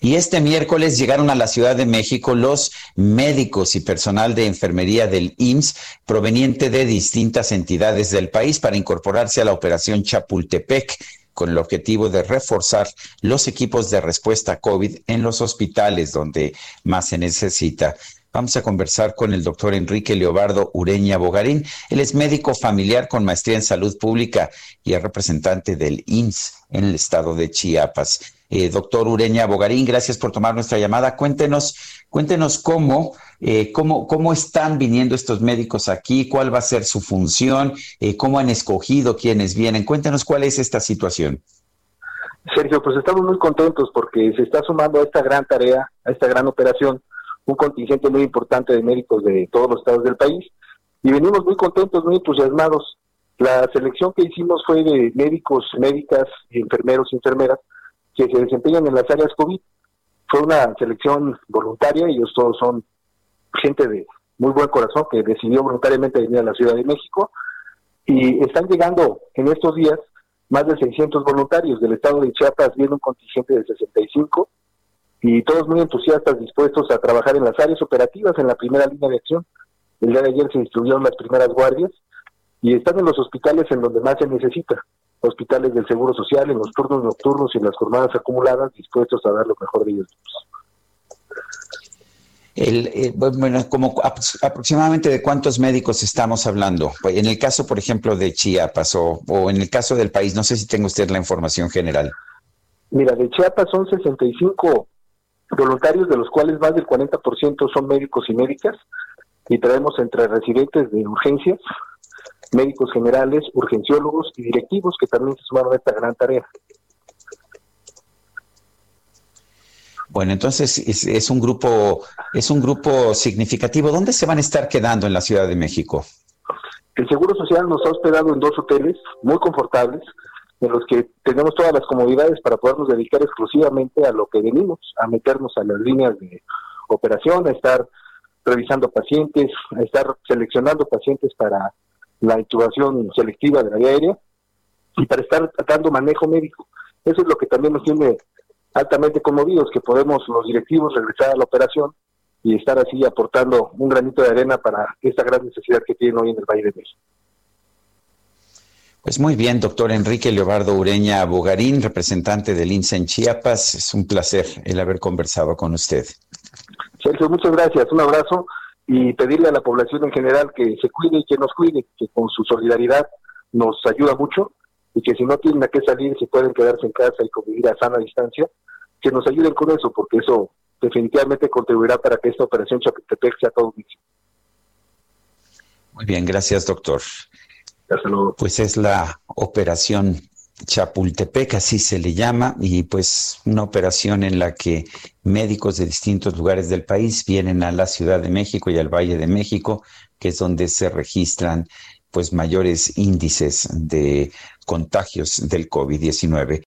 Y este miércoles llegaron a la Ciudad de México los médicos y personal de enfermería del IMSS proveniente de distintas entidades del país para incorporarse a la operación Chapultepec con el objetivo de reforzar los equipos de respuesta COVID en los hospitales donde más se necesita. Vamos a conversar con el doctor Enrique Leobardo Ureña Bogarín. Él es médico familiar con maestría en salud pública y es representante del IMSS en el estado de Chiapas. Eh, doctor Ureña Bogarín, gracias por tomar nuestra llamada. Cuéntenos, cuéntenos cómo, eh, cómo, cómo están viniendo estos médicos aquí, cuál va a ser su función, eh, cómo han escogido quienes vienen. Cuéntenos cuál es esta situación. Sergio, pues estamos muy contentos porque se está sumando a esta gran tarea, a esta gran operación, un contingente muy importante de médicos de todos los estados del país y venimos muy contentos, muy entusiasmados. La selección que hicimos fue de médicos, médicas, enfermeros enfermeras que se desempeñan en las áreas COVID. Fue una selección voluntaria, ellos todos son gente de muy buen corazón que decidió voluntariamente venir a la Ciudad de México y están llegando en estos días más de 600 voluntarios del estado de Chiapas, viene un contingente de 65 y todos muy entusiastas, dispuestos a trabajar en las áreas operativas, en la primera línea de acción. El día de ayer se distribuyeron las primeras guardias y están en los hospitales en donde más se necesita, hospitales del Seguro Social, en los turnos nocturnos y en las jornadas acumuladas, dispuestos a dar lo mejor de ellos. El, eh, bueno, como aproximadamente de cuántos médicos estamos hablando. Pues, en el caso, por ejemplo, de Chiapas o, o en el caso del país, no sé si tengo usted la información general. Mira, de Chiapas son 65 voluntarios, de los cuales más del 40% son médicos y médicas, y traemos entre residentes de urgencias, médicos generales, urgenciólogos y directivos que también se sumaron a esta gran tarea. Bueno, entonces es, un grupo es un grupo significativo. ¿Dónde se van a estar quedando en la Ciudad de México? El Seguro Social nos ha hospedado en dos hoteles muy confortables, en los que tenemos todas las comodidades para podernos dedicar exclusivamente a lo que venimos, a meternos a las líneas de operación, a estar revisando pacientes, a estar seleccionando pacientes para la intubación selectiva de la vía aérea y para estar dando manejo médico. Eso es lo que también nos tiene altamente conmovidos, que podemos los directivos regresar a la operación y estar así aportando un granito de arena para esta gran necesidad que tiene hoy en el Valle de México. Pues muy bien, doctor Enrique Leobardo Ureña Bogarín, representante del INSA en Chiapas. Es un placer el haber conversado con usted. Sergio, muchas gracias. Un abrazo y pedirle a la población en general que se cuide y que nos cuide, que con su solidaridad nos ayuda mucho y que si no tienen a qué salir, si pueden quedarse en casa y convivir a sana distancia, que nos ayuden con eso, porque eso definitivamente contribuirá para que esta operación Chapultepec sea todo un Muy bien, gracias, doctor. Pues es la operación Chapultepec, así se le llama, y pues una operación en la que médicos de distintos lugares del país vienen a la Ciudad de México y al Valle de México, que es donde se registran pues mayores índices de contagios del COVID-19.